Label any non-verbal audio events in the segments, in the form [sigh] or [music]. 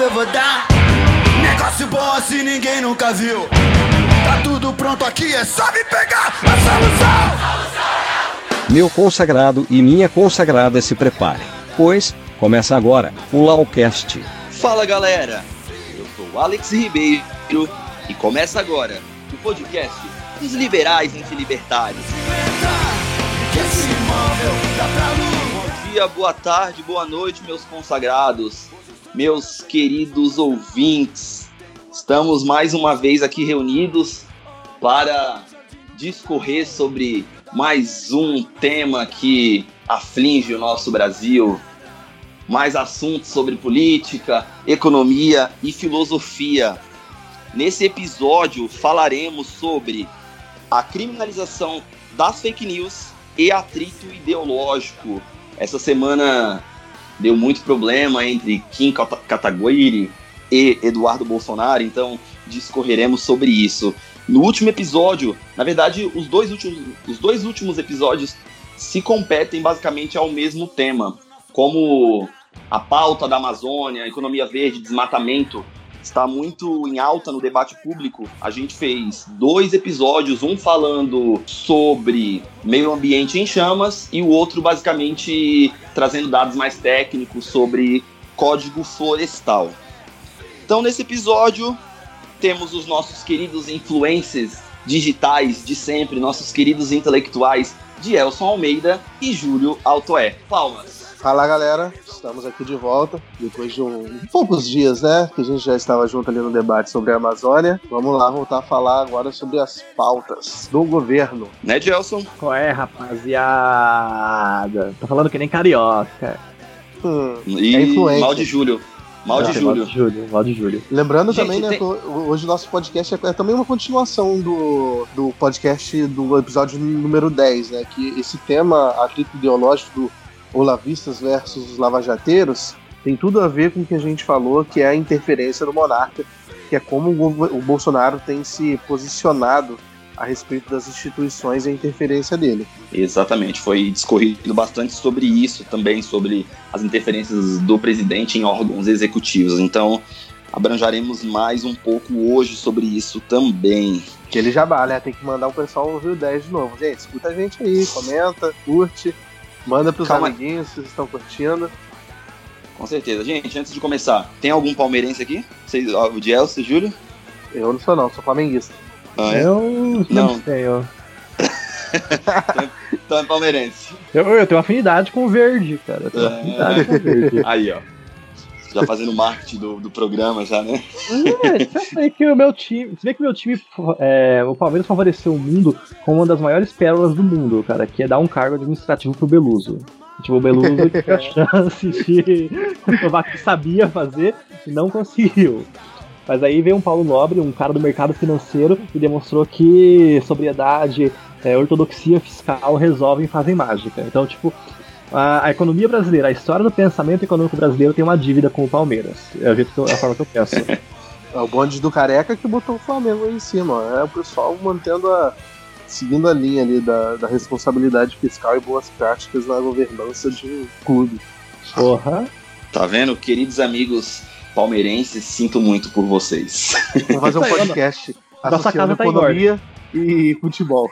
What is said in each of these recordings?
novo eu vou dar. Negócio bom assim ninguém nunca viu. Tá tudo pronto aqui, é só me pegar a solução. Meu consagrado e minha consagrada se preparem, pois começa agora o Laucast. Fala galera, eu sou Alex Ribeiro e começa agora o podcast dos liberais anti-libertários. Bom dia, boa tarde, boa noite, meus consagrados, meus queridos ouvintes. Estamos mais uma vez aqui reunidos para discorrer sobre mais um tema que aflige o nosso Brasil. Mais assuntos sobre política, economia e filosofia. Nesse episódio falaremos sobre a criminalização das fake news e atrito ideológico. Essa semana deu muito problema entre Kim Kataguiri e Eduardo Bolsonaro, então discorreremos sobre isso. No último episódio, na verdade, os dois últimos, os dois últimos episódios se competem basicamente ao mesmo tema, como a pauta da Amazônia, economia verde, desmatamento está muito em alta no debate público. A gente fez dois episódios, um falando sobre meio ambiente em chamas e o outro basicamente trazendo dados mais técnicos sobre código florestal. Então, nesse episódio, temos os nossos queridos influencers digitais de sempre, nossos queridos intelectuais de Elson Almeida e Júlio Altoé. Palmas! Fala galera, estamos aqui de volta depois de um, poucos dias, né? Que a gente já estava junto ali no debate sobre a Amazônia. Vamos lá voltar a falar agora sobre as pautas do governo. Né, Gelson? Qual é, rapaziada? Tô falando que nem carioca. Hum, e é influente. mal de Júlio. Mal de, Júlio. mal de Júlio. Mal de Júlio. Lembrando Gente, também, né, tem... hoje o nosso podcast é, é, também uma continuação do, do podcast do episódio número 10, né? Que esse tema, atrito ideológico do olavistas versus lavajateiros tem tudo a ver com o que a gente falou, que é a interferência do monarca, que é como o Bolsonaro tem se posicionado a respeito das instituições e a interferência dele. Exatamente, foi discorrido bastante sobre isso também, sobre as interferências do presidente em órgãos executivos. Então, abranjaremos mais um pouco hoje sobre isso também. Que ele já né? Tem que mandar o pessoal ouvir o 10 de novo. Gente, escuta a gente aí, comenta, curte. Manda pros Calma. amiguinhos que estão curtindo. Com certeza. Gente, antes de começar, tem algum palmeirense aqui? Vocês, o de Elcio, Júlio? Eu não sou não, sou flamenguista. Ah, é? Eu não, não eu. [laughs] então é palmeirense. Eu, eu tenho afinidade com o verde, cara. Eu tenho é... afinidade com o verde. Aí, ó. Já fazendo marketing do, do programa, já, né? É, [laughs] que o meu time. Você vê que o meu time. É, o Palmeiras favoreceu o mundo com uma das maiores pérolas do mundo, cara, que é dar um cargo administrativo pro Beluso. Tipo, o Beluso teve [laughs] a chance de provar que sabia fazer e não conseguiu. Mas aí veio um Paulo Nobre, um cara do mercado financeiro, e demonstrou que sobriedade, é, ortodoxia fiscal resolvem e fazem mágica. Então, tipo, a, a, economia brasileira, a história do pensamento econômico brasileiro tem uma dívida com o Palmeiras. É a, jeito que eu, a forma que eu penso. [laughs] É o bonde do careca que botou o Flamengo aí em cima. É o pessoal mantendo a. seguindo a linha ali da, da responsabilidade fiscal e boas práticas na governança de um clube. Porra. Tá vendo? Queridos amigos palmeirenses, sinto muito por vocês. Vamos fazer um podcast Nossa casa tá economia e futebol.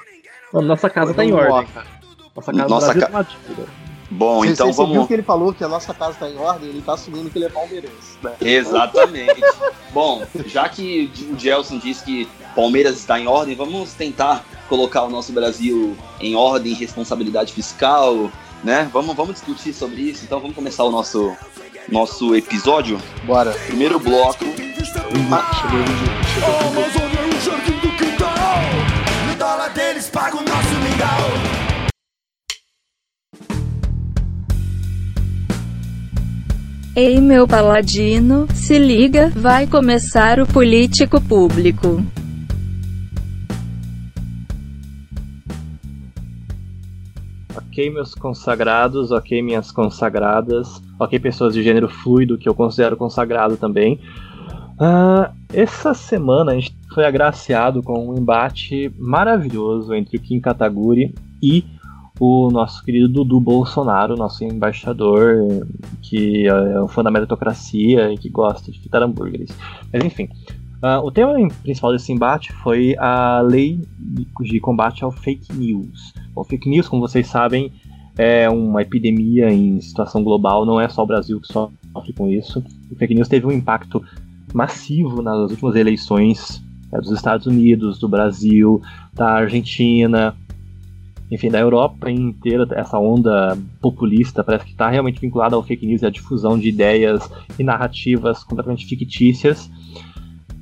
nossa casa tá em ordem. Nossa casa Nossa ca... tá Bom, você, então você vamos. Viu que ele falou que a nossa casa está em ordem, ele está assumindo que ele é palmeirense, né? Exatamente. [laughs] Bom, já que o Gelson disse que Palmeiras está em ordem, vamos tentar colocar o nosso Brasil em ordem, responsabilidade fiscal, né? Vamos, vamos discutir sobre isso. Então vamos começar o nosso nosso episódio. Bora. Primeiro bloco. deles paga o nosso mingau. Ei meu paladino, se liga, vai começar o político público. Ok, meus consagrados, ok, minhas consagradas, ok, pessoas de gênero fluido que eu considero consagrado também. Uh, essa semana a gente foi agraciado com um embate maravilhoso entre o Kim Kataguri e o nosso querido Dudu Bolsonaro, nosso embaixador, que é um fã da meritocracia e que gosta de fritar hambúrgueres. Mas enfim, uh, o tema principal desse embate foi a lei de combate ao fake news. O fake news, como vocês sabem, é uma epidemia em situação global, não é só o Brasil que sofre com isso. O fake news teve um impacto massivo nas últimas eleições é, dos Estados Unidos, do Brasil, da Argentina, enfim, da Europa inteira, essa onda populista parece que está realmente vinculada ao fake news e à difusão de ideias e narrativas completamente fictícias.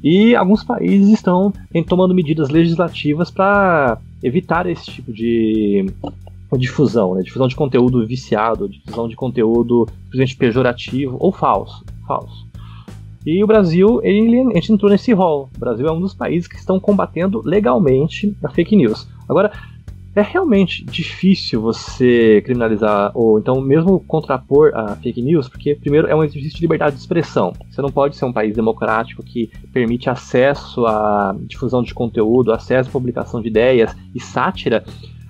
E alguns países estão tomando medidas legislativas para evitar esse tipo de difusão, né? difusão de conteúdo viciado, difusão de conteúdo simplesmente pejorativo ou falso. falso. E o Brasil, ele, a gente entrou nesse rol. O Brasil é um dos países que estão combatendo legalmente a fake news. Agora, é realmente difícil você criminalizar ou então mesmo contrapor a fake news, porque primeiro é um exercício de liberdade de expressão. Você não pode ser um país democrático que permite acesso à difusão de conteúdo, acesso à publicação de ideias e sátira,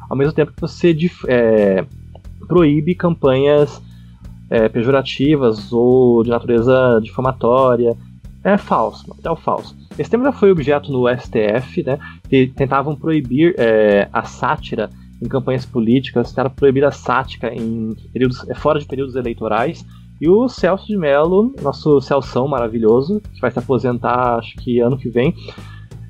ao mesmo tempo que você é, proíbe campanhas é, pejorativas ou de natureza difamatória. É falso, material falso. Esse tema já foi objeto no STF, né, que tentavam proibir é, a sátira em campanhas políticas, tentaram proibir a sátira em períodos, é, fora de períodos eleitorais. E o Celso de Mello, nosso Celção maravilhoso, que vai se aposentar acho que ano que vem,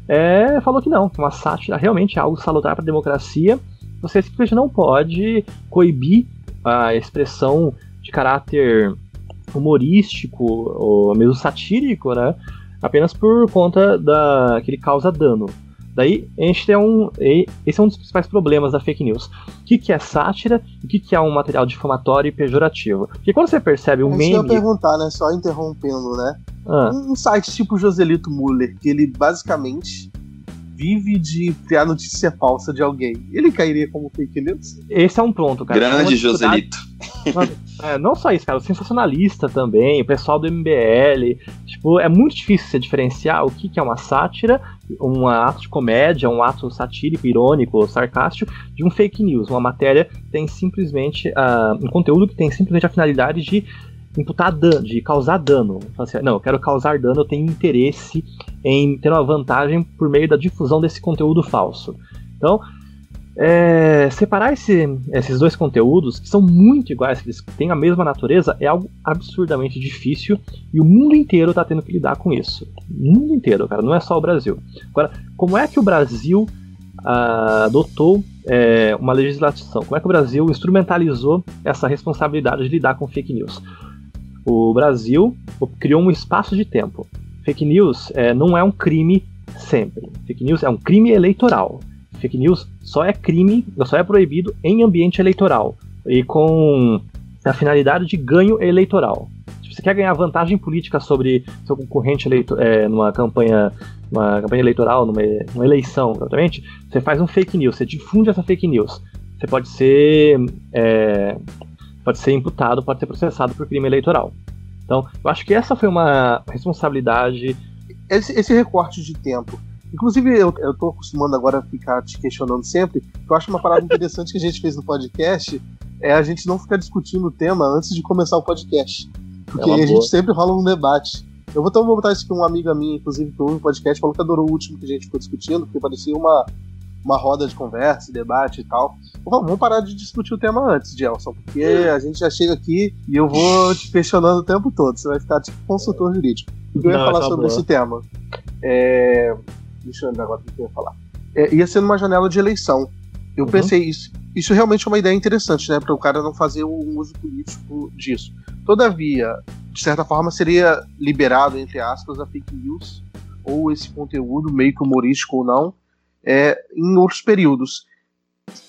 é, falou que não, que uma sátira realmente é algo salutar para a democracia. Você simplesmente não pode coibir a expressão de caráter humorístico ou mesmo satírico, né? Apenas por conta da que ele causa dano. Daí a gente tem um. Esse é um dos principais problemas da fake news. O que, que é sátira e o que, que é um material difamatório e pejorativo? Porque quando você percebe um meme. Eu ia perguntar, né? Só interrompendo, né? Ah. Um site tipo Joselito Muller, que ele basicamente vive de criar notícia falsa de alguém. Ele cairia como fake news? Esse é um ponto, cara. Grande Joselito. É, não só isso, cara, o sensacionalista também, o pessoal do MBL. Tipo, é muito difícil você diferenciar o que, que é uma sátira, um ato de comédia, um ato satírico, irônico, sarcástico, de um fake news, uma matéria que tem simplesmente. Uh, um conteúdo que tem simplesmente a finalidade de imputar dano, de causar dano. Assim, não, eu quero causar dano, eu tenho interesse em ter uma vantagem por meio da difusão desse conteúdo falso. Então, é, separar esse, esses dois conteúdos, que são muito iguais, que eles têm a mesma natureza, é algo absurdamente difícil e o mundo inteiro está tendo que lidar com isso. O mundo inteiro, cara, não é só o Brasil. Agora, como é que o Brasil ah, adotou é, uma legislação? Como é que o Brasil instrumentalizou essa responsabilidade de lidar com fake news? O Brasil criou um espaço de tempo. Fake news é, não é um crime sempre. Fake news é um crime eleitoral fake news só é crime, só é proibido em ambiente eleitoral e com a finalidade de ganho eleitoral. Se você quer ganhar vantagem política sobre seu concorrente é, numa campanha, numa campanha eleitoral, numa, numa eleição, exatamente, você faz um fake news, você difunde essa fake news. Você pode ser é, pode ser imputado, pode ser processado por crime eleitoral. Então, eu acho que essa foi uma responsabilidade. Esse, esse recorte de tempo Inclusive, eu, eu tô acostumando agora a ficar te questionando sempre, que eu acho uma parada interessante que a gente fez no podcast é a gente não ficar discutindo o tema antes de começar o podcast. Porque é a gente sempre rola um debate. Eu vou, então, vou botar isso com uma amiga minha, inclusive, que ouve o podcast, falou que adorou o último que a gente ficou discutindo, porque parecia uma, uma roda de conversa, debate e tal. Vamos parar de discutir o tema antes, Gelson, porque a gente já chega aqui e eu vou te questionando o tempo todo. Você vai ficar tipo consultor jurídico. O que eu ia falar tá sobre esse tema? É, Deixa eu lembrar agora o que eu ia falar. É, ia ser numa janela de eleição. Eu uhum. pensei isso. Isso realmente é uma ideia interessante, né? Para o cara não fazer um uso político disso. Todavia, de certa forma, seria liberado, entre aspas, a fake news ou esse conteúdo, meio que humorístico ou não, é, em outros períodos.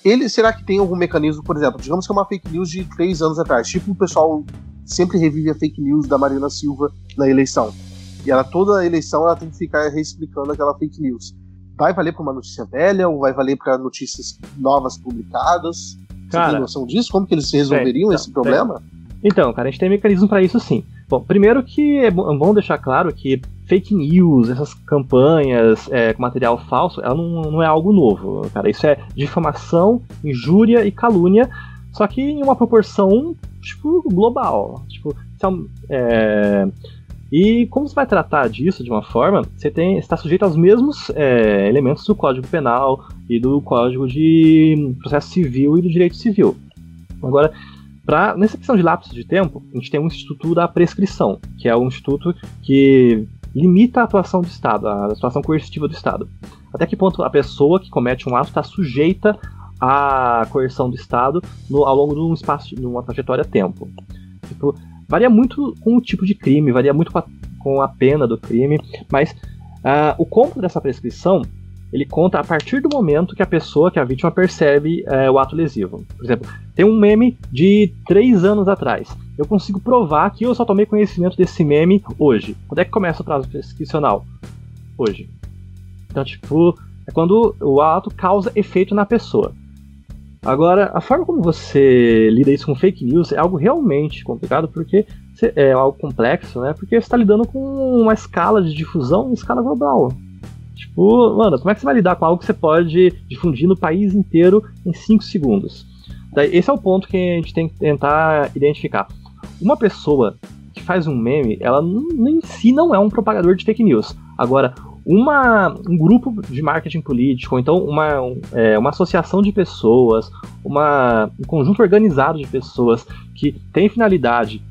Ele, será que tem algum mecanismo, por exemplo, digamos que é uma fake news de três anos atrás, tipo o pessoal sempre revive a fake news da Marina Silva na eleição. E ela, toda a eleição, ela tem que ficar reexplicando aquela fake news. Vai valer para uma notícia velha ou vai valer para notícias novas publicadas? Cara, Você tem noção disso? Como que eles resolveriam esse problema? Então, cara, a gente tem mecanismo para isso sim. Bom, primeiro que é bom deixar claro que fake news, essas campanhas é, com material falso, ela não, não é algo novo, cara. Isso é difamação, injúria e calúnia, só que em uma proporção, tipo, global. Tipo, é é, e como você vai tratar disso de uma forma, você tem está sujeito aos mesmos é, elementos do Código Penal e do Código de Processo Civil e do Direito Civil. Agora, pra, nessa questão de lapso de tempo, a gente tem um Instituto da Prescrição, que é um instituto que limita a atuação do Estado, a atuação coercitiva do Estado. Até que ponto a pessoa que comete um ato está sujeita à coerção do Estado no- ao longo de um espaço, de uma trajetória tempo. Tipo, varia muito com o tipo de crime, varia muito com a, com a pena do crime, mas ah, o cômputo dessa prescrição ele conta a partir do momento que a pessoa, que a vítima, percebe eh, o ato lesivo. Por exemplo, tem um meme de três anos atrás. Eu consigo provar que eu só tomei conhecimento desse meme hoje. Quando é que começa o prazo prescricional? Hoje. Então, tipo, é quando o ato causa efeito na pessoa. Agora, a forma como você lida isso com fake news é algo realmente complicado, porque é algo complexo, né? Porque você está lidando com uma escala de difusão em escala global. Tipo, mano, como é que você vai lidar com algo que você pode difundir no país inteiro em 5 segundos? Daí, esse é o ponto que a gente tem que tentar identificar. Uma pessoa que faz um meme, ela em si não é um propagador de fake news. Agora, uma, um grupo de marketing político, ou então uma, um, é, uma associação de pessoas, uma, um conjunto organizado de pessoas que tem finalidade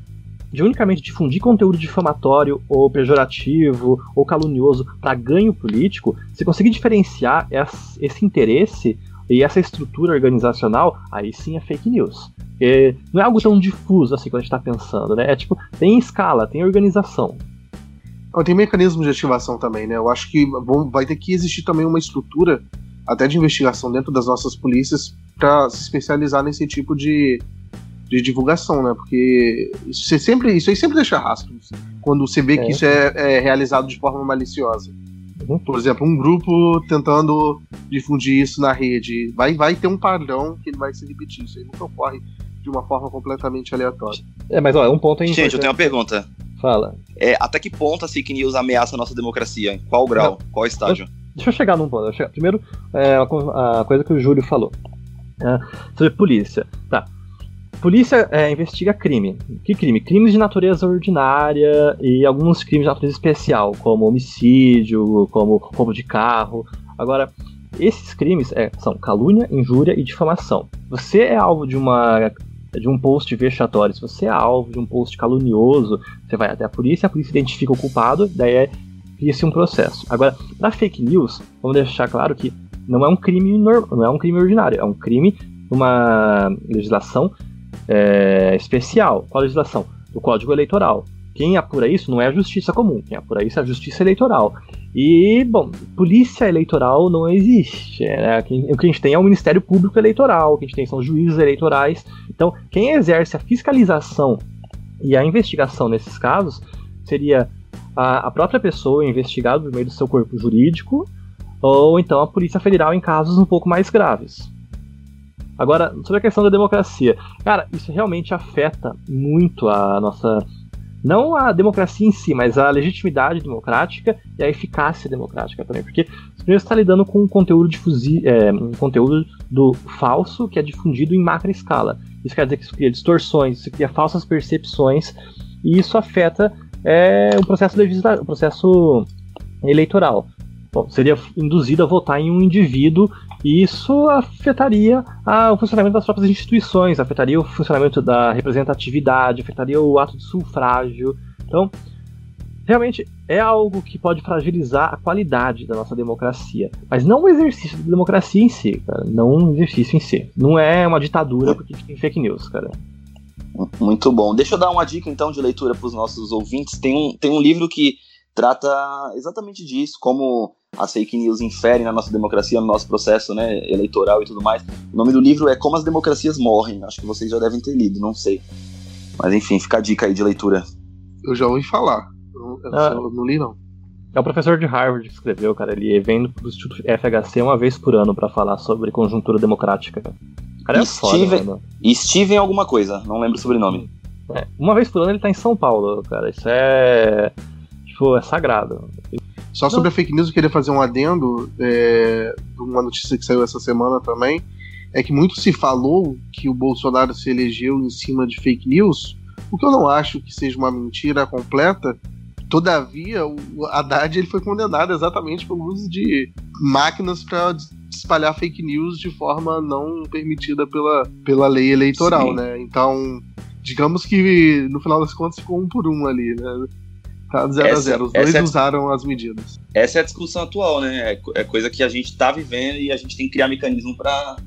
de unicamente difundir conteúdo difamatório ou pejorativo ou calunioso para ganho político, se conseguir diferenciar esse, esse interesse e essa estrutura organizacional, aí sim é fake news. Porque não é algo tão difuso assim quando a gente está pensando, né? É tipo, tem escala, tem organização. Tem mecanismos de ativação também, né? Eu acho que vai ter que existir também uma estrutura, até de investigação dentro das nossas polícias, para se especializar nesse tipo de, de divulgação, né? Porque isso, você sempre, isso aí sempre deixa rastros. Quando você vê É. que isso é, é realizado de forma maliciosa. Uhum. Por exemplo, um grupo tentando difundir isso na rede. Vai, vai ter um padrão que ele vai se repetir. Isso aí nunca ocorre de uma forma completamente aleatória. É, mas ó, é um ponto aí Gente, eu tenho uma importante. pergunta. Fala. É, até que ponto a fake news ameaça a nossa democracia? Em qual grau? Qual estágio? Deixa eu chegar num ponto. chegar- Primeiro, é, a a coisa que o Júlio falou. É, sobre polícia. Tá. Polícia é, investiga crime. Que crime? Crimes de natureza ordinária e alguns crimes de natureza especial, como homicídio, como roubo de carro. Agora, esses crimes é, são calúnia, injúria e difamação. Você é alvo de uma de um post vexatório, se você é alvo de um post calunioso, você vai até a polícia, a polícia identifica o culpado, daí é cria-se um processo. Agora, na fake news, vamos deixar claro que não é um crime nor- não é um crime ordinário, é um crime numa legislação é, especial. Qual legislação? O Código Eleitoral. Quem apura isso não é a justiça comum, quem apura isso é a justiça eleitoral. E, bom, polícia eleitoral não existe. Né? O que a gente tem é o Ministério Público Eleitoral, o que a gente tem são juízes eleitorais. Então, quem exerce a fiscalização e a investigação nesses casos seria a, a própria pessoa investigada por meio do seu corpo jurídico, ou então a Polícia Federal em casos um pouco mais graves. Agora, sobre a questão da democracia, cara, isso realmente afeta muito a nossa. Não a democracia em si, mas a legitimidade democrática e a eficácia democrática também. Porque você está lidando com um conteúdo, difusi, é, um conteúdo do falso que é difundido em macro escala. Isso quer dizer que isso cria distorções, isso cria falsas percepções, e isso afeta é, o processo legislativo, o processo eleitoral. Bom, seria induzido a votar em um indivíduo e isso afetaria a- o funcionamento das próprias instituições, afetaria o funcionamento da representatividade, afetaria o ato de sufrágio. Então, realmente é algo que pode fragilizar a qualidade da nossa democracia, mas não o exercício da democracia em si, cara, não o exercício em si. Não é uma ditadura porque tem fake news, cara. Muito bom. Deixa eu dar uma dica então de leitura para os nossos ouvintes. Tem um, tem um livro que trata exatamente disso, como as fake news inferem na nossa democracia, no nosso processo né, eleitoral e tudo mais. O nome do livro é Como as Democracias Morrem. Acho que vocês já devem ter lido, não sei. Mas enfim, fica a dica aí de leitura. Eu já ouvi falar. Eu, eu Ah. só não li, não. É o professor de Harvard que escreveu, cara. Ele vem do Instituto FHC uma vez por ano pra falar sobre conjuntura democrática. cara. O cara é foda, Steven- mano. E Steven alguma coisa, não lembro o sobrenome. É, uma vez por ano ele tá em São Paulo, cara. Isso é. Tipo, é sagrado. Só sobre a fake news, eu queria fazer um adendo é, de uma notícia que saiu essa semana também. É que muito se falou que o Bolsonaro se elegeu em cima de fake news, o que eu não acho que seja uma mentira completa. Todavia, o Haddad ele foi condenado exatamente pelo uso de máquinas para espalhar fake news de forma não permitida pela, pela lei eleitoral, Sim. né? Então, digamos que no final das contas ficou um por um ali, né? Tá 0 a 0 Os dois é, usaram as medidas. Essa é a discussão atual, né? É, é coisa que a gente tá vivendo e a gente tem que criar mecanismo para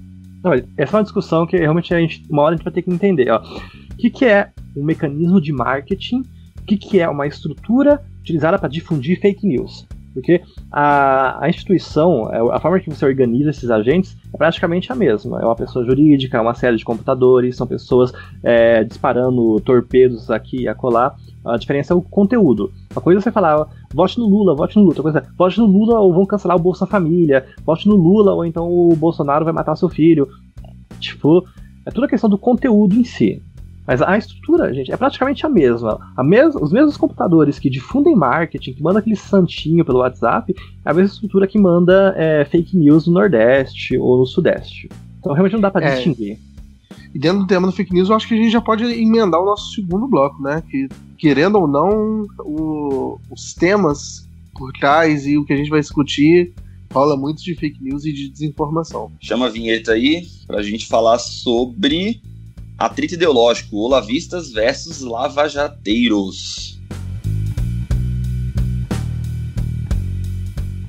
não, essa é uma discussão que realmente a gente, uma hora a gente vai ter que entender. Ó. O que, que é um mecanismo de marketing? O que, que é uma estrutura utilizada para difundir fake news? Porque a, a instituição, é, a forma que você organiza esses agentes é praticamente a mesma. É uma pessoa jurídica, é uma série de computadores, são pessoas é, disparando torpedos aqui e acolá. A diferença é o conteúdo. Uma coisa é você falar, vote no Lula, vote no Lula. Outra coisa é, vote no Lula ou vão cancelar o Bolsa Família. Vote no Lula ou então o Bolsonaro vai matar seu filho. Tipo, é tudo a questão do conteúdo em si. Mas a estrutura, gente, é praticamente a mesma. A mes os mesmos computadores que difundem marketing, que mandam aquele santinho pelo WhatsApp, é a mesma estrutura que manda é, fake news no Nordeste ou no Sudeste. Então realmente não dá para é. distinguir. E dentro do tema do fake news, eu acho que a gente já pode emendar o nosso segundo bloco, né? Que, querendo ou não, o, os temas por trás e o que a gente vai discutir rola muito de fake news e de desinformação. Chama a vinheta aí pra gente falar sobre Atrito ideológico, olavistas versus lavajateiros.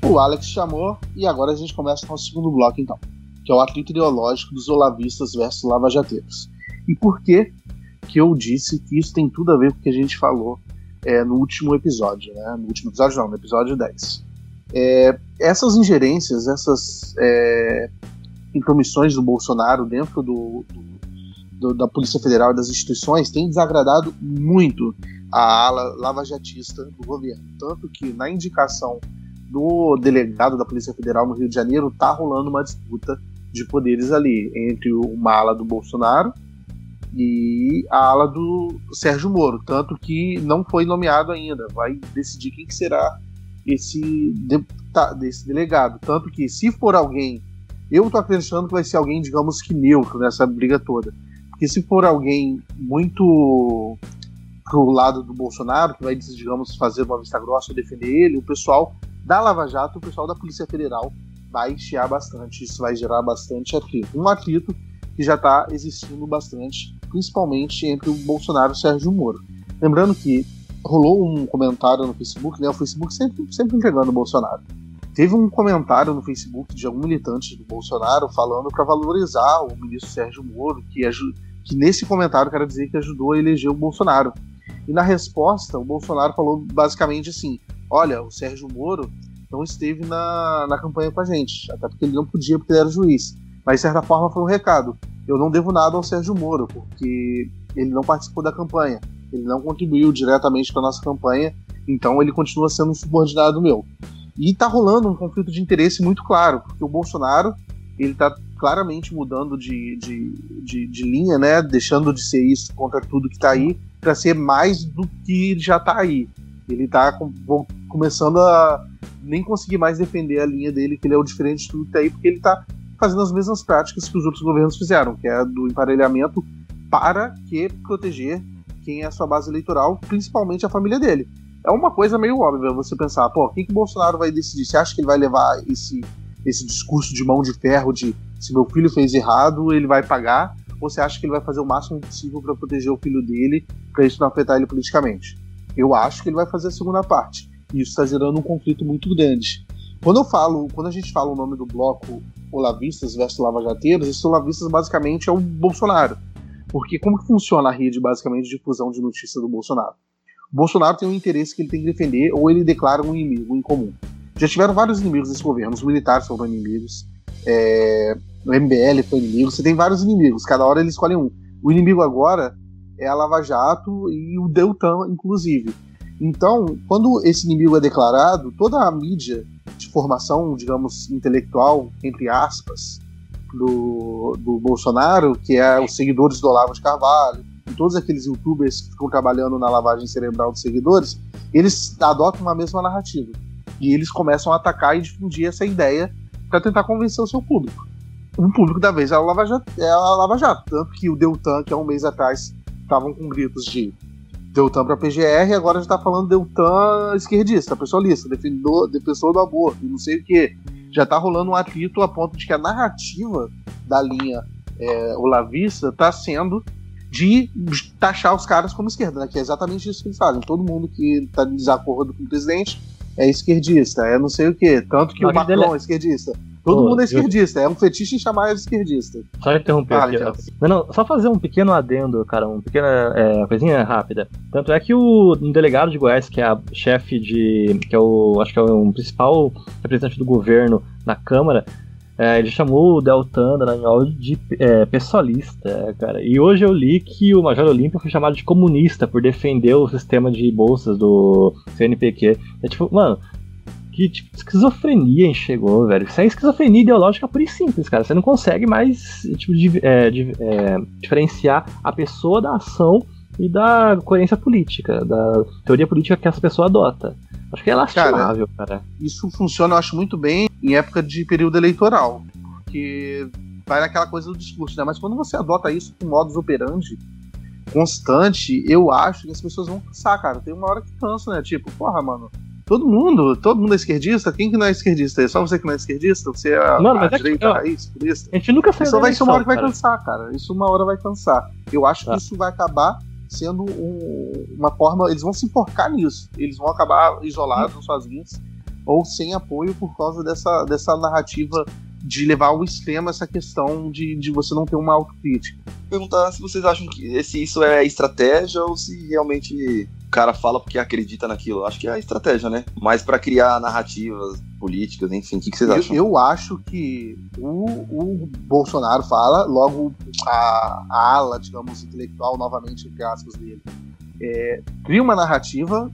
O Alex chamou e agora a gente começa com o segundo bloco então, que é o atrito ideológico dos olavistas versus lavajateiros. E por que que eu disse que isso tem tudo a ver com o que a gente falou é, no último episódio, né? No último episódio não, no episódio 10. É, essas ingerências, essas é, intromissões do Bolsonaro dentro do, do do, da Polícia Federal e das instituições tem desagradado muito a ala lavajatista do governo. Tanto que na indicação do delegado da Polícia Federal no Rio de Janeiro está rolando uma disputa de poderes ali entre uma ala do Bolsonaro e a ala do Sérgio Moro, tanto que não foi nomeado ainda, vai decidir quem que será esse, desse delegado, tanto que se for alguém, eu estou acreditando que vai ser alguém, digamos que neutro nessa briga toda, que se for alguém muito pro lado do Bolsonaro, que vai, digamos, fazer uma vista grossa, defender ele, o pessoal da Lava Jato, o pessoal da Polícia Federal vai chiar bastante, isso vai gerar bastante atrito. Um atrito que já está existindo bastante, principalmente entre o Bolsonaro e o Sérgio Moro. Lembrando que rolou um comentário no Facebook, né? O Facebook sempre, sempre entregando o Bolsonaro. Teve um comentário no Facebook de algum militante do Bolsonaro falando para valorizar o ministro Sérgio Moro, que que nesse comentário quero dizer que ajudou a eleger o Bolsonaro. E na resposta, o Bolsonaro falou basicamente assim: olha, o Sérgio Moro não esteve na, na campanha com a gente, até porque ele não podia, porque ele era juiz. Mas de certa forma foi um recado: eu não devo nada ao Sérgio Moro, porque ele não participou da campanha, ele não contribuiu diretamente para a nossa campanha, então ele continua sendo um subordinado meu. E está rolando um conflito de interesse muito claro, porque o Bolsonaro ele está claramente mudando de, de, de, de, linha, né? Deixando de ser isso contra tudo que está aí, para ser mais do que já está aí. Ele está com, começando a nem conseguir mais defender a linha dele, que ele é o diferente de tudo que aí, porque ele está fazendo as mesmas práticas que os outros governos fizeram, que é do emparelhamento para que proteger quem é a sua base eleitoral, principalmente a família dele. É uma coisa meio óbvia você pensar, pô, quem que o Bolsonaro vai decidir? Você acha que ele vai levar esse, esse discurso de mão de ferro de se meu filho fez errado, ele vai pagar, ou você acha que ele vai fazer o máximo possível para proteger o filho dele, para isso não afetar ele politicamente? Eu acho que ele vai fazer a segunda parte. E isso está gerando um conflito muito grande. Quando eu falo, quando a gente fala o nome do bloco Olavistas versus Lavajateiros, esses Olavistas basicamente é o Bolsonaro. Porque como que funciona a rede basicamente de difusão de notícia do Bolsonaro? O Bolsonaro tem um interesse que ele tem que defender ou ele declara um inimigo em comum. Já tiveram vários inimigos nesse governo, os militares foram inimigos, é, o MBL foi inimigo, você tem vários inimigos, cada hora eles escolhem um. O inimigo agora é a Lava Jato e o Deltan, inclusive. Então, quando esse inimigo é declarado, toda a mídia de formação, digamos, intelectual, entre aspas, do, do Bolsonaro, que é os seguidores do Olavo de Carvalho, e todos aqueles youtubers que ficam trabalhando na lavagem cerebral dos seguidores, eles adotam uma mesma narrativa. E eles começam a atacar e difundir essa ideia para tentar convencer o seu público. O público da vez é a Lava Jato, é a Lava Jato tanto que o Deltan, que há um mês atrás estavam com gritos de Deltan para PGR, e agora já está falando Deltan esquerdista, pessoalista, defensor, defensor do aborto, não sei o que. Já está rolando um atrito a ponto de que a narrativa da linha é, olavista está sendo de taxar os caras como esquerda, né? que é exatamente isso que eles fazem. Todo mundo que está em desacordo com o presidente é esquerdista, é não sei o que. Tanto que o Macron dele... é esquerdista. Todo mundo é esquerdista, eu... é um fetiche em chamar ele de esquerdista. Só interromper ah, aqui. Não, não, só fazer um pequeno adendo, cara, uma pequena é, coisinha rápida. Tanto é que o um delegado de Goiás, que é a chefe de. que é o. acho que é o principal representante do governo na Câmara, é, ele chamou o Deltan Dallagnol de é, pessoalista, cara. E hoje eu li que o Major Olímpio foi chamado de comunista por defender o sistema de bolsas do CNPq. É tipo, mano, que tipo, esquizofrenia chegou, velho. Isso é esquizofrenia ideológica por e simples, cara. Você não consegue mais tipo, de, é, de, é, diferenciar a pessoa da ação e da coerência política, da teoria política que essa pessoa adota. Acho que é lastimável, cara, cara. Isso funciona, eu acho, muito bem em época de período eleitoral. Porque vai naquela coisa do discurso, né? Mas quando você adota isso com modus operandi constante, eu acho que as pessoas vão cansar, cara. Tem uma hora que cansa, né? Tipo, porra, mano, todo mundo, todo mundo é esquerdista? Quem que não é esquerdista? É só você que não é esquerdista? Você é Mano, a, a direita, é a raiz, esquerdista? A gente nunca fez Isso vai ser uma hora que vai cansar, cara. Isso uma hora vai cansar. Eu acho que ah. isso vai acabar sendo um, uma forma. Eles vão se enforcar nisso. Eles vão acabar isolados, hum. sozinhos, ou sem apoio por causa dessa, dessa narrativa de levar ao extremo essa questão de, de você não ter uma autocrítica. Perguntar se vocês acham que se isso é estratégia ou se realmente o cara fala porque acredita naquilo. Acho que é estratégia, né? Mas para criar narrativas políticas, enfim, o que, que vocês acham? Eu, eu acho que o, o, Bolsonaro fala, logo a, a ala, digamos, intelectual, novamente, entre aspas, dele, é, cria uma narrativa.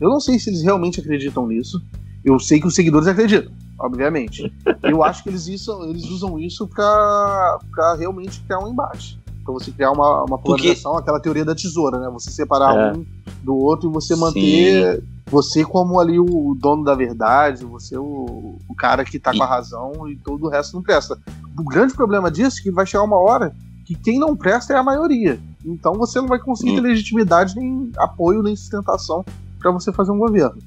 Eu não sei se eles realmente acreditam nisso. Eu sei que os seguidores acreditam obviamente. Eu acho que eles, isso, eles usam isso pra, pra realmente criar um embate. Pra você criar uma, uma polarização, Porque... aquela teoria da tesoura, né? Você separar é. um do outro e você manter Sim. você como ali o dono da verdade, você o, o cara que tá e... com a razão e todo o resto não presta. O grande problema disso é que vai chegar uma hora que quem não presta é a maioria. Então você não vai conseguir hum. ter legitimidade, nem apoio, nem sustentação para você fazer um governo.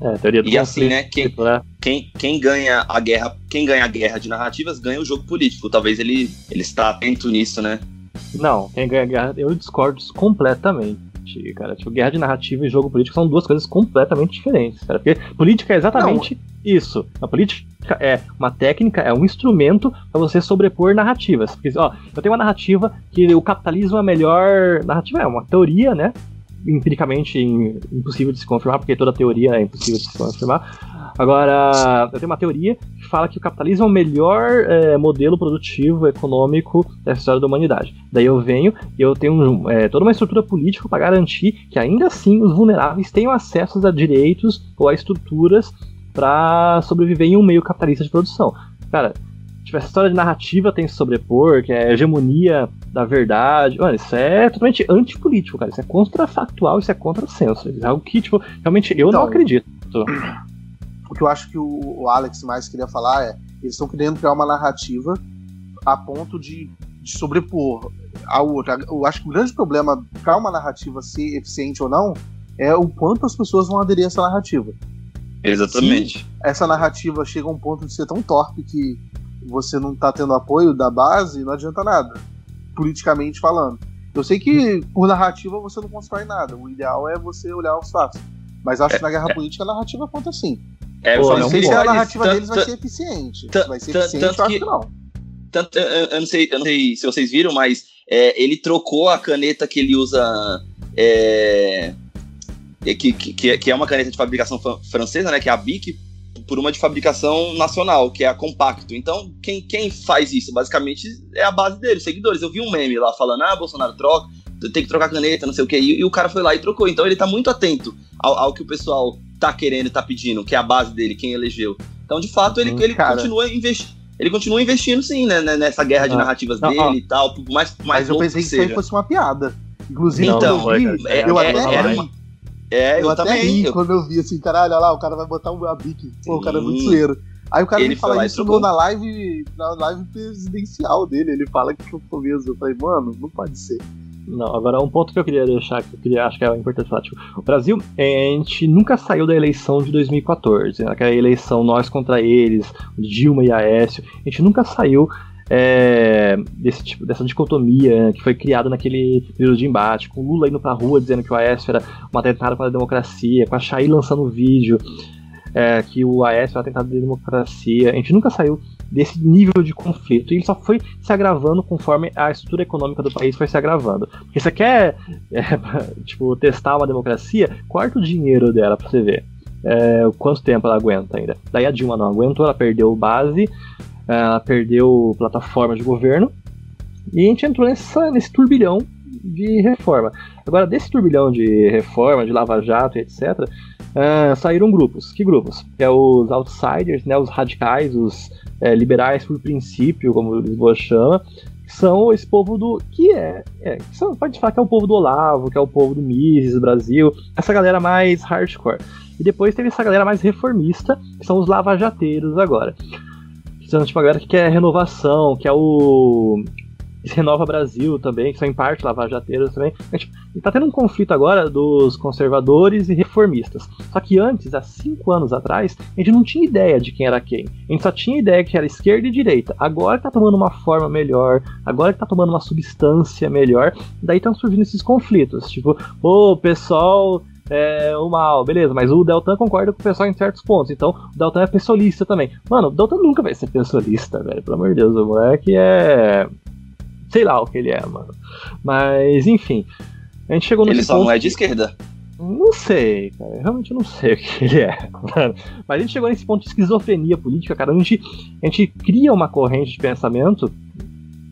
É, teoria do e assim, né quem, né? quem, quem ganha a guerra, quem ganha a guerra de narrativas ganha o jogo político. Talvez ele, ele está atento nisso, né? Não, quem ganha a guerra, eu discordo completamente, cara. Tipo, guerra de narrativa e jogo político são duas coisas completamente diferentes, cara. Porque política é exatamente Não. isso. A política é uma técnica, é um instrumento para você sobrepor narrativas. Porque, ó, eu tenho uma narrativa que o capitalismo é a melhor. Narrativa é uma teoria, né? Empiricamente impossível de se confirmar, porque toda teoria é impossível de se confirmar. Agora, eu tenho uma teoria que fala que o capitalismo é o melhor é, modelo produtivo, econômico da história da humanidade. Daí eu venho e eu tenho é, toda uma estrutura política para garantir que ainda assim os vulneráveis tenham acesso a direitos ou a estruturas para sobreviver em um meio capitalista de produção. Cara, tipo, essa história de narrativa tem que se sobrepor, que é a hegemonia da verdade. Mano, isso é totalmente antipolítico, cara. Isso é contrafactual, isso é contrassenso. Isso é algo que, tipo, realmente eu então, não acredito. O que eu acho que o, Alex mais queria falar é eles estão querendo criar uma narrativa a ponto de, de sobrepor a outra. Eu acho que o grande problema para uma narrativa ser eficiente ou não é o quanto as pessoas vão aderir a essa narrativa. Exatamente. Se essa narrativa chega a um ponto de ser tão torpe que você não tá tendo apoio da base, não adianta nada politicamente falando. Eu sei que por narrativa você não constrói nada. O ideal é você olhar os fatos. Mas acho é, que na guerra é. política a narrativa conta sim. É, Pô, não sei se a narrativa deles vai ser eficiente. Vai ser eficiente, eu acho que não. Tanto, eu, não sei, eu não sei se vocês viram, mas é, ele trocou a caneta que ele usa. Que, que, que é uma caneta de fabricação francesa, né? Que é a Bic, por uma de fabricação nacional, que é a Compacto. Então, quem, quem faz isso, basicamente, é a base dele, seguidores. Eu vi um meme lá falando, ah, Bolsonaro troca, tem que trocar caneta, não sei o que, e, e, o cara foi lá e trocou. Então ele tá muito atento ao, ao, que o pessoal tá querendo e tá pedindo, que é a base dele, quem elegeu. Então, de fato, ele, hum, ele continua investindo. Ele continua investindo sim, né, nessa guerra de ah, narrativas não, dele ó, e tal, por mais, mais Mas eu pensei que, que isso aí fosse uma piada. Inclusive, Então, eu vi, é- eu é- até era ri. uma- É, eu, Eu, até ri eu- quando eu vi assim, caralho, olha lá, o cara vai botar um bique. Pô, o cara é muito zoeiro. Aí o cara Ele me fala isso no- na live, na live presidencial dele. Ele fala que sou mesmo. Eu falei, mano, não pode ser. Não, agora um ponto que eu queria deixar, que eu queria, acho que é importante falar, tipo, o Brasil, eh, a gente nunca saiu da eleição de 2014, né, aquela eleição nós contra eles, Dilma e Aécio, a gente nunca saiu eh, desse tipo, dessa dicotomia né, que foi criada naquele período de embate, com Lula indo pra rua dizendo que o Aécio era um atentado para a democracia, com a Chay lançando vídeo eh, que o Aécio era um atentado de democracia, a gente nunca saiu desse nível de conflito. E ele só foi se agravando conforme a estrutura econômica do país foi se agravando. Porque você quer é, [laughs] tipo, testar uma democracia, corta o dinheiro dela pra você ver. É, quanto tempo ela aguenta ainda. Daí a Dilma não aguentou, ela perdeu base, ela perdeu plataforma de governo, e a gente entrou nessa, nesse turbilhão de reforma. Agora, desse turbilhão de reforma, de lava-jato e etc., ah, saíram grupos. Que grupos? É os outsiders, né, os radicais, os é, liberais por princípio, como Lisboa chama, que são esse povo do. que é. é que são, pode falar que é o povo do Olavo, que é o povo do Mises, Brasil, essa galera mais hardcore. E depois teve essa galera mais reformista, que são os lavajateiros agora. São tipo a galera que quer renovação, que é o. Renova Brasil também, que são em parte lavajateiros também. Mas, tipo, e tá tendo um conflito agora dos conservadores e reformistas. Só que antes, há cinco anos atrás, a gente não tinha ideia de quem era quem. A gente só tinha ideia que era esquerda e direita. Agora tá tomando uma forma melhor, agora tá tomando uma substância melhor, daí estão surgindo esses conflitos. Tipo, ô, pessoal é o mal, beleza, mas o Deltan concorda com o pessoal em certos pontos, então o Deltan é pessoalista também. Mano, o Deltan nunca vai ser pessoalista, velho, pelo amor de Deus, o moleque é. Sei lá o que ele é, mano. Mas, enfim. A gente chegou nesse Ele só ponto não é de esquerda. não sei, cara. Eu realmente não sei o que ele é. [laughs] mano. Mas a gente chegou nesse ponto de esquizofrenia política, cara. A gente, a gente cria uma corrente de pensamento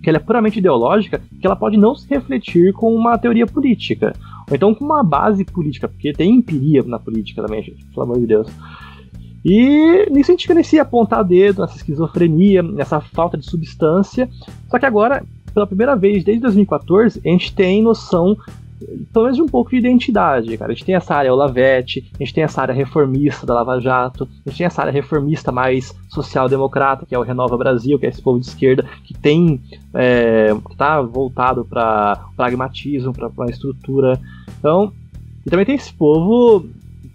que ela é puramente ideológica, que ela pode não se refletir com uma teoria política. Ou então com uma base política, porque tem empiria na política também, gente, pelo amor de Deus. E nisso a gente crescia apontar dedo nessa esquizofrenia, nessa falta de substância. Só que agora, pela primeira vez desde 2014, a gente tem noção pelo menos de um pouco de identidade, cara. A gente tem essa área Olavete, a gente tem essa área reformista da Lava Jato, a gente tem essa área reformista mais social-democrata, que é o Renova Brasil, que é esse povo de esquerda, que tem é, que tá voltado para pragmatismo, para estrutura. Então, e também tem esse povo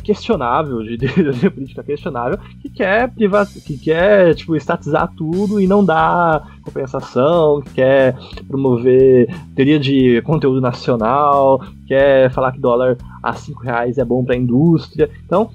questionável, [laughs] de, de, política questionável, que quer privar, que quer tipo estatizar tudo e não dar compensação, que quer promover teoria de conteúdo nacional, quer falar que dólar a 5 reais é bom para a indústria. Então,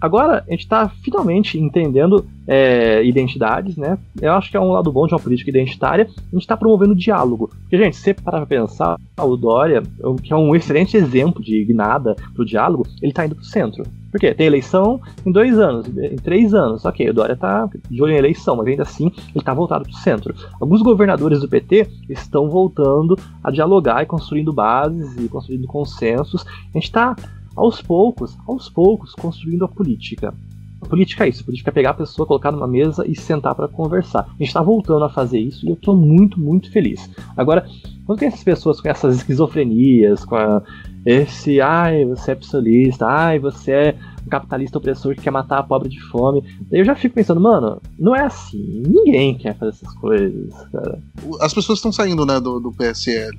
agora a gente está finalmente entendendo é, identidades, né? Eu acho que é um lado bom de uma política identitária. A gente está promovendo diálogo. Porque, gente, se parar pra pensar, o Dória, que é um excelente exemplo de guinada pro diálogo, ele está indo pro centro. Por quê? Tem eleição em dois anos, em três anos. Ok, o Dória tá de olho em eleição, mas ainda assim ele tá voltado pro centro. Alguns governadores do PT estão voltando a dialogar e construindo bases e construindo consensos. A gente está aos poucos, aos poucos, construindo a política. A política é isso, a política é pegar a pessoa, colocar numa mesa e sentar para conversar. A gente está voltando a fazer isso e eu estou muito, muito feliz. Agora, quando tem essas pessoas com essas esquizofrenias, com a, esse, ai, você é psolista, ai, você é um capitalista opressor que quer matar a pobre de fome, eu já fico pensando, mano, não é assim, ninguém quer fazer essas coisas, cara. As pessoas estão saindo, né, do, do PSL.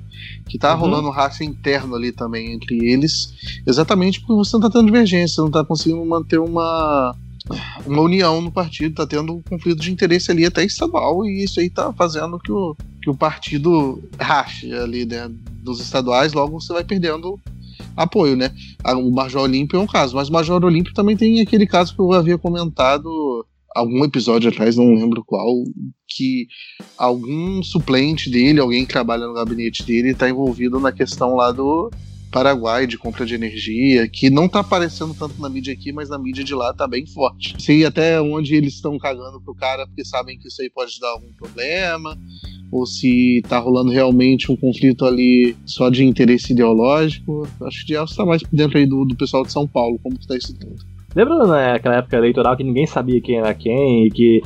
Que tá Uhum. rolando um racha interno ali também entre eles. Exatamente porque você não tá tendo divergência, não tá conseguindo manter uma. Uma união no partido, tá tendo um conflito de interesse ali até estadual, e isso aí tá fazendo que o, que o partido rache ali, né, dos estaduais, logo você vai perdendo apoio, né? O Major Olímpio é um caso, mas o Major Olímpio também tem aquele caso que eu havia comentado algum episódio atrás, não lembro qual, que algum suplente dele, alguém que trabalha no gabinete dele, está envolvido na questão lá do Paraguai de compra de energia, que não tá aparecendo tanto na mídia aqui, mas na mídia de lá tá bem forte. Sei até onde eles estão cagando pro cara, porque sabem que isso aí pode dar algum problema, ou se tá rolando realmente um conflito ali só de interesse ideológico. Acho que Elcio tá mais dentro aí do, do pessoal de São Paulo, como que tá isso tudo. Lembra naquela época eleitoral que ninguém sabia quem era quem e que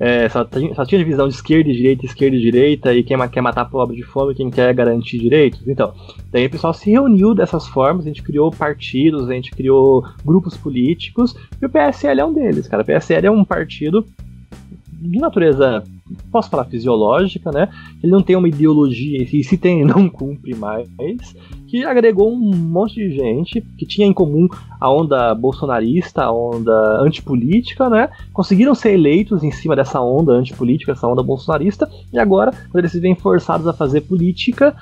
é, só, só tinha divisão de esquerda e direita, esquerda e direita, e quem quer matar pobre de fome, quem quer garantir direitos. Então, daí o pessoal se reuniu dessas formas, a gente criou partidos, a gente criou grupos políticos, e o PSL é um deles, cara. O PSL é um partido de natureza, posso falar fisiológica, né? Ele não tem uma ideologia, e se tem, [laughs] não cumpre mais, que agregou um monte de gente que tinha em comum a onda bolsonarista, a onda antipolítica, né? Conseguiram ser eleitos em cima dessa onda antipolítica, essa onda bolsonarista, e agora, quando eles se veem forçados a fazer política,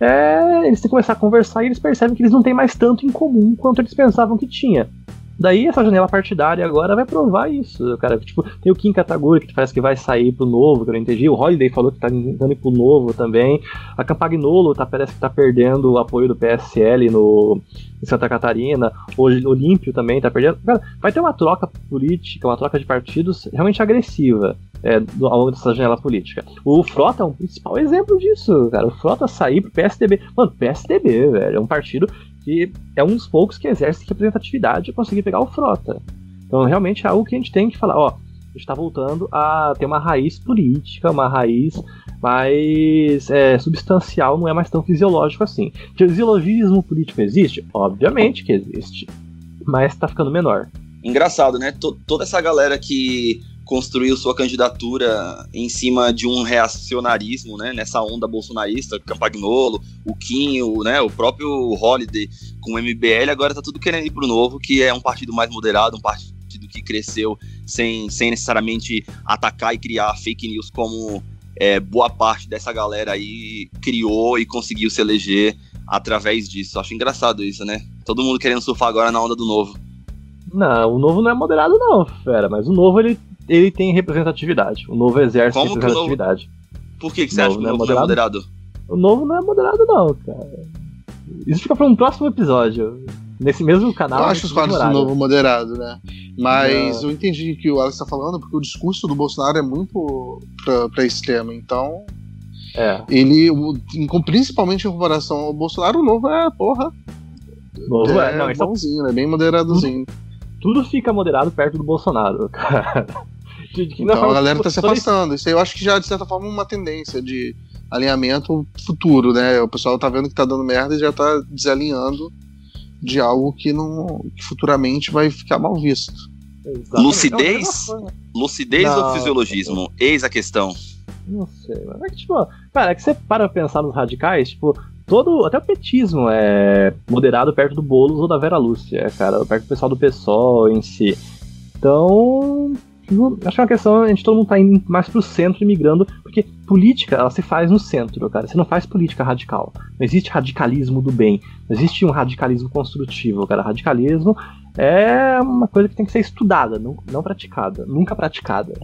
é, eles têm que começar a conversar e eles percebem que eles não têm mais tanto em comum quanto eles pensavam que tinha. Daí essa janela partidária agora vai provar isso, cara. Tipo, tem o Kim Kataguri que parece que vai sair pro novo, que eu não entendi. O Holiday falou que tá ir pro novo também. A Campagnolo tá, parece que tá perdendo o apoio do PSL no, em Santa Catarina. O Olímpio também tá perdendo. Cara, vai ter uma troca política, uma troca de partidos realmente agressiva. É, ao longo dessa janela política. O Frota é um principal exemplo disso, cara. O Frota sair pro PSDB. Mano, PSDB, velho, é um partido que é um dos poucos que exerce representatividade e conseguir pegar o Frota. Então, realmente é algo que a gente tem que falar, ó, a gente está voltando a ter uma raiz política, uma raiz mais é, substancial, não é mais tão fisiológico assim. Fisiologismo político existe? Obviamente que existe, mas está ficando menor. Engraçado, né? T toda essa galera que construiu sua candidatura em cima de um reacionarismo, né, nessa onda bolsonarista, Campagnolo, o Quinho, né, o próprio Holiday com o MBL, agora tá tudo querendo ir pro Novo, que é um partido mais moderado, um partido que cresceu sem, sem necessariamente atacar e criar fake news como é, boa parte dessa galera aí criou e conseguiu se eleger através disso. Acho engraçado isso, né? Todo mundo querendo surfar agora na onda do Novo. Não, o Novo não é moderado não, fera, mas o Novo ele ele tem representatividade. O novo exerce Como representatividade. Novo... Por que, que você acha que o novo não é moderado? É moderado? O novo não é moderado, não, cara. Isso fica para um próximo episódio. Nesse mesmo canal. Eu acho os quadros do novo moderado, né? Mas eu entendi o que o Alex tá falando, porque o discurso do Bolsonaro é muito pra, pra extremo. Então. É. Ele, principalmente em comparação ao Bolsonaro, o novo é, porra. Novo é, é não, então bonzinho, é bem moderadozinho. Tudo, tudo fica moderado perto do Bolsonaro, [laughs] cara. Então a galera tá se afastando. Isso aí eu acho que já, de certa forma, é uma tendência de alinhamento futuro, né? O pessoal tá vendo que tá dando merda e já tá desalinhando de algo que não que futuramente vai ficar mal visto. Exatamente. Lucidez? É lucidez não, ou fisiologismo? Eis a questão. Não sei, mas é que, tipo, cara, é que você para pensar nos radicais, tipo, todo. Até o petismo é moderado perto do Boulos ou da Vera Lúcia, cara, perto do pessoal do PSOL em si. Então, acho que é uma questão, a gente todo mundo tá indo mais pro centro e migrando, porque política, ela se faz no centro, cara. Você não faz política radical. Não existe radicalismo do bem. Não existe um radicalismo construtivo, cara. Radicalismo é uma coisa que tem que ser estudada, não, não praticada. Nunca praticada.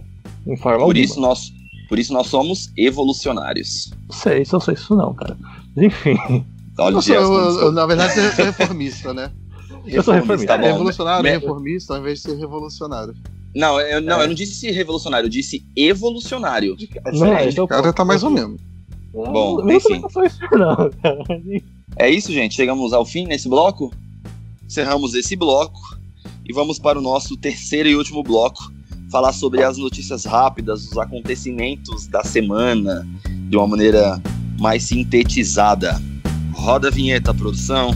Em forma por alguma. Isso nós, por isso nós somos evolucionários. Não sei se eu sou isso não, cara. Enfim. Olha, eu, eu, eu, na verdade, você é reformista, né? Eu sou reformista. Tá revolucionário, Me... reformista, ao invés de ser revolucionário. Não, eu não, é. eu não disse revolucionário, eu disse evolucionário. Não, é, então, cara tá mais ou menos. Bom, enfim. Não, é isso, gente. Chegamos ao fim nesse bloco. Encerramos esse bloco e vamos para o nosso terceiro e último bloco. Falar sobre as notícias rápidas, os acontecimentos da semana, de uma maneira mais sintetizada. Roda a vinheta, produção.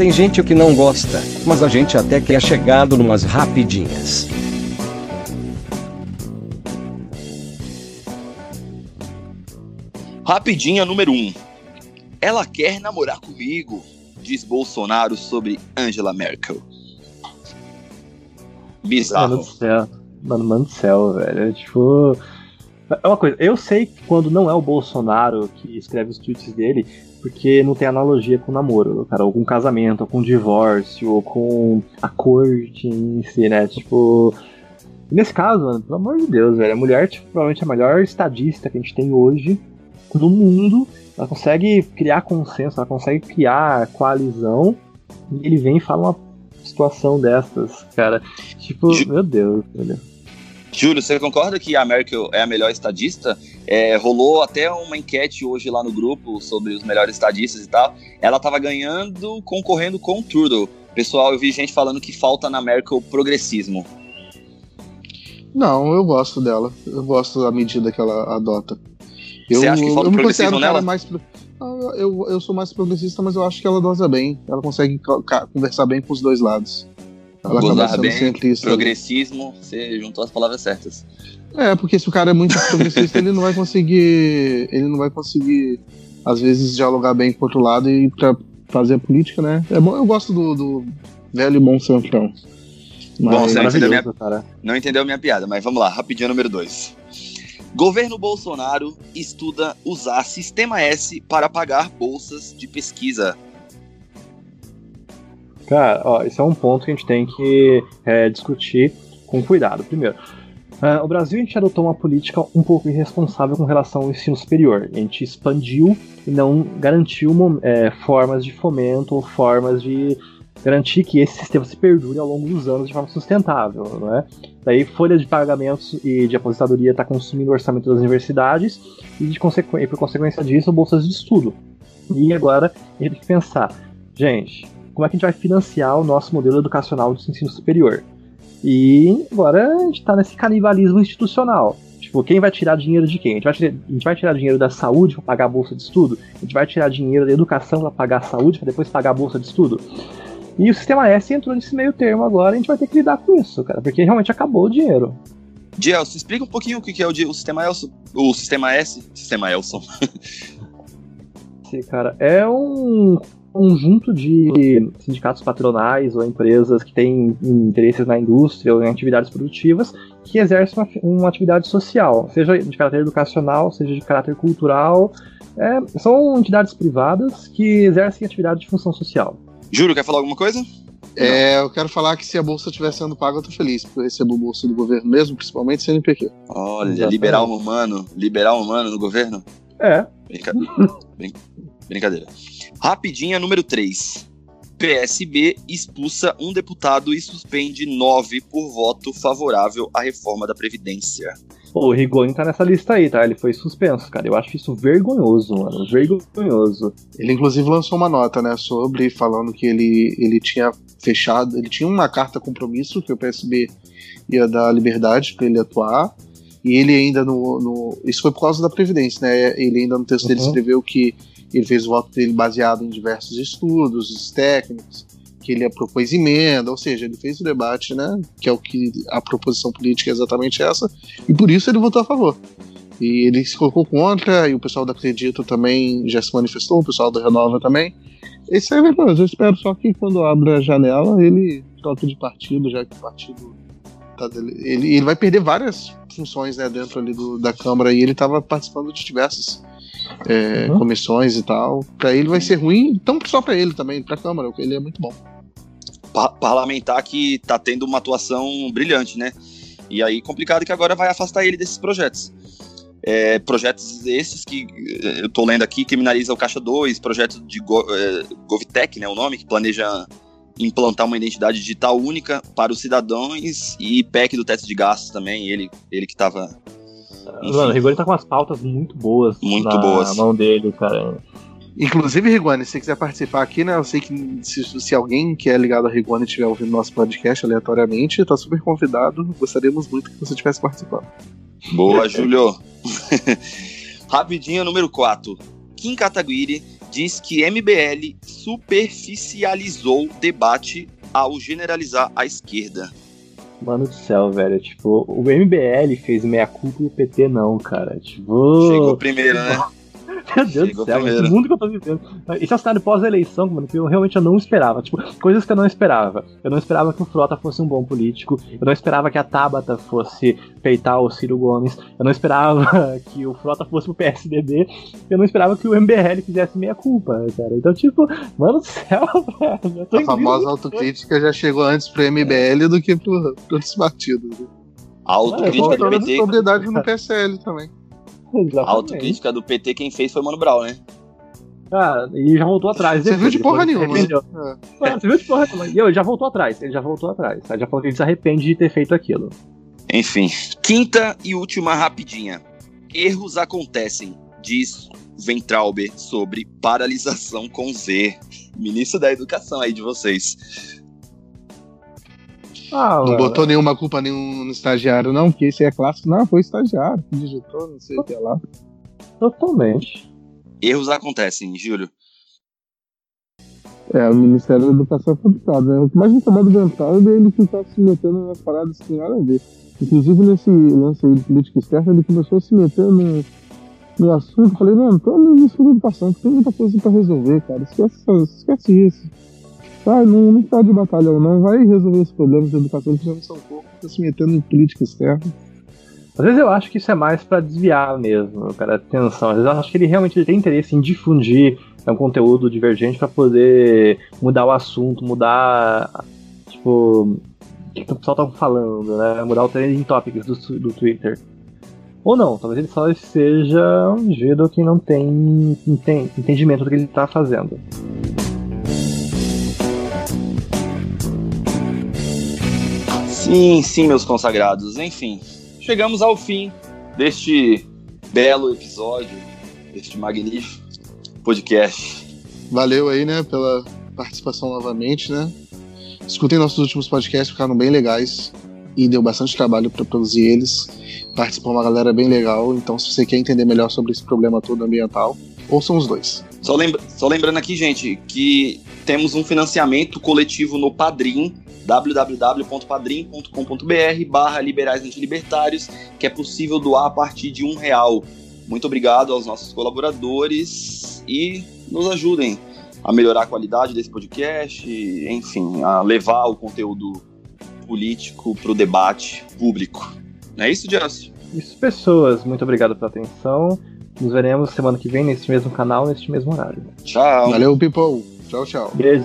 Tem gente que não gosta, mas a gente até que é chegado numas rapidinhas. Rapidinha número 1. Um. Ela quer namorar comigo, diz Bolsonaro sobre Angela Merkel. Bizarro. Mano do céu. Mano, mano do céu, velho. É tipo. É uma coisa, eu sei que quando não é o Bolsonaro que escreve os tweets dele, porque não tem analogia com namoro, cara, ou com casamento, ou com divórcio, ou com a corte em si, né? Tipo. Nesse caso, mano, pelo amor de Deus, velho, a mulher, tipo, provavelmente a melhor estadista que a gente tem hoje no mundo. Ela consegue criar consenso, ela consegue criar coalizão. E ele vem e fala uma situação dessas, cara. Tipo, Ju... meu Deus, velho. Júlio, você concorda que a Merkel é a melhor estadista? É, rolou até uma enquete hoje lá no grupo sobre os melhores estadistas e tal. Ela tava ganhando, concorrendo com o Trudeau. Pessoal, eu vi gente falando que falta na Merkel progressismo. Não, eu gosto dela. Eu gosto da medida que ela adota. Eu, Você acha que falta eu me progressismo nela? mais. pro- Ah, Eu, eu sou mais progressista, mas eu acho que ela dosa bem. Ela consegue conversar bem com os dois lados. Ela Gozar acaba sendo bem, centrista. Progressismo, você juntou as palavras certas. É, porque se o cara é muito progressista, ele não vai conseguir. Ele não vai conseguir, às vezes, dialogar bem com o outro lado e pra fazer a política, né? É bom, eu gosto do, do velho e bom centrão. Bom, Mas, você não entendeu minha, cara. não entendeu minha piada, mas vamos lá, rapidinho número 2. Governo Bolsonaro estuda usar Sistema S para pagar bolsas de pesquisa. Cara, ó, esse é um ponto que a gente tem que é, discutir com cuidado. Primeiro, ah, o Brasil a gente adotou uma política um pouco irresponsável com relação ao ensino superior. A gente expandiu e não garantiu é, formas de fomento ou formas de garantir que esse sistema se perdure ao longo dos anos de forma sustentável, não é? Daí folha de pagamentos e de aposentadoria está consumindo o orçamento das universidades e, de consequ... e por consequência disso, bolsas de estudo. E agora a gente tem que pensar, gente, como é que a gente vai financiar o nosso modelo educacional de ensino superior? E agora a gente tá nesse canibalismo institucional. Tipo, quem vai tirar dinheiro de quem? A gente vai tirar, gente vai tirar dinheiro da saúde para pagar a bolsa de estudo? A gente vai tirar dinheiro da educação para pagar a saúde para depois pagar a bolsa de estudo? E o sistema S entrou nesse meio termo agora, a gente vai ter que lidar com isso, cara, porque realmente acabou o dinheiro. Gelson, explica um pouquinho o que é o, o Sistema Elson. O Sistema S. Sistema Elson. [laughs] Sim, cara, é um conjunto de sindicatos patronais ou empresas que têm interesses na indústria ou em atividades produtivas que exercem uma, uma atividade social, seja de caráter educacional, seja de caráter cultural. É, são entidades privadas que exercem atividade de função social. Júlio, quer falar alguma coisa? É, eu quero falar que se a bolsa estiver sendo paga, eu tô feliz, porque eu recebo bolsa do governo mesmo, principalmente CNPq. Olha, Exatamente. liberar um humano. Liberar um humano no governo? É, Brinca- [laughs] Brin- Brincadeira. Rapidinha, número 3. PSB expulsa um deputado e suspende nove por voto favorável à reforma da Previdência. pô, o Rigoni tá nessa lista aí, tá? Ele foi suspenso, cara. Eu acho isso vergonhoso, mano. Vergonhoso. Ele inclusive lançou uma nota, né, sobre falando que ele, ele tinha fechado, ele tinha uma carta compromisso que o PSB ia dar liberdade para ele atuar. E ele ainda no, no- Isso foi por causa da Previdência, né? Ele ainda no texto dele Uhum. escreveu que ele fez o voto dele baseado em diversos estudos técnicos, que ele propôs emenda, ou seja, ele fez o debate, né? Que é o que a proposição política é exatamente essa, e por isso ele votou a favor. E ele se colocou contra, e o pessoal da Acredito também já se manifestou, o pessoal da Renova também. Isso é verdade, eu espero só que quando abra a janela ele troque de partido, já que o partido tá dele. Ele, ele vai perder várias funções né, dentro ali do, da Câmara e ele estava participando de diversas é, Uhum. comissões e tal. Para ele vai ser ruim, então só para ele também, para a Câmara, porque ele é muito bom. Pa- parlamentar que tá tendo uma atuação brilhante, né? E aí, complicado que agora vai afastar ele desses projetos. É, projetos esses que eu tô lendo aqui, criminaliza o Caixa 2, projeto de Go, eh, GovTech, né, o nome, que planeja implantar uma identidade digital única para os cidadãos e PEC do teto de gastos também, ele, ele que tava... Enfim. Mano, o Rigoni tá com umas pautas muito boas Muito na boas. mão dele, cara. Inclusive, Rigoni, se você quiser participar aqui, né? Eu sei que se, se alguém que é ligado a Rigoni estiver ouvindo nosso podcast aleatoriamente, tá super convidado. Gostaríamos muito que você estivesse participando. Boa, Júlio. [laughs] Rapidinho, número 4. Kim Kataguiri diz que MBL superficializou debate ao generalizar a esquerda. Mano do céu, velho. Tipo, o MBL fez meia culpa e o PT não, cara. Tipo. Chegou primeiro, né? Meu Deus Chegou do céu, primeiro. esse mundo que eu tô vivendo. Esse é o cenário pós-eleição, mano, que eu realmente eu não esperava. Tipo, coisas que eu não esperava. Eu não esperava que o Frota fosse um bom político. Eu não esperava que a Tabata fosse peitar o Ciro Gomes. Eu não esperava [laughs] que o Frota fosse pro PSDB. Eu não esperava que o MBL fizesse meia culpa, cara. Então, tipo, mano do céu, [laughs] velho. Eu A famosa autocrítica já chegou antes pro MBL do que pro, pro outros partidos. né? A autocrítica Mano, do Faltando PT. sobriedade no PSL também. [laughs] A autocrítica do PT quem fez foi Mano Brown, né? Ah, e já voltou atrás. Você viu de porra nenhuma. né? É. Você viu de porra nenhuma. E ele já voltou atrás. Ele já voltou atrás. Ele já falou que ele se arrepende de ter feito aquilo. Enfim. Quinta e última rapidinha. Erros acontecem, diz Ventralber sobre paralisação com Z. Ministro da Educação aí de vocês. Ah, não botou nenhuma culpa nenhum no estagiário, não, porque esse é clássico. Não, foi estagiário que digitou, não sei o que lá. Totalmente. Erros acontecem, Júlio. É, o Ministério da Educação é complicado, né? O que mais me incomoda do Ventralber é ele ficar se metendo nas paradas que tem nada a ver. Inclusive, nesse lance aí de política externa, ele começou a se meter no, no assunto. Falei, não, tô no início da educação, tem muita coisa pra resolver, cara. Esquece, esquece isso. Tá, não, não tá de batalhão, não. Vai resolver os problemas da educação, que não são poucos. Tá se metendo em política externa. Às vezes eu acho que isso é mais para desviar mesmo, cara, atenção. Às vezes eu acho que ele realmente tem interesse em difundir um conteúdo divergente para poder mudar o assunto, mudar, tipo, o que o pessoal tá falando, né? Mudar o trending topics do, do Twitter. Ou não, talvez ele só seja um indivíduo que não tem entendimento do que ele está fazendo. Sim, sim, meus consagrados. Enfim, chegamos ao fim deste belo episódio, deste magnífico podcast. Valeu aí, né, pela participação novamente, né? Escutem nossos últimos podcasts, ficaram bem legais e deu bastante trabalho para produzir eles. Participou uma galera bem legal, então se você quer entender melhor sobre esse problema todo ambiental, ouçam os dois. Só, lembra só lembrando aqui, gente, que temos um financiamento coletivo no Padrim, www.padrim.com.br barra liberais antilibertários, que é possível doar a partir de um real. Muito obrigado aos nossos colaboradores e nos ajudem a melhorar a qualidade desse podcast, enfim, a levar o conteúdo político para o debate público. Não é isso, Jess? Isso, pessoas. Muito obrigado pela atenção. Nos veremos semana que vem neste mesmo canal, neste mesmo horário. Tchau. Valeu, people. Tchau, tchau. Beijo.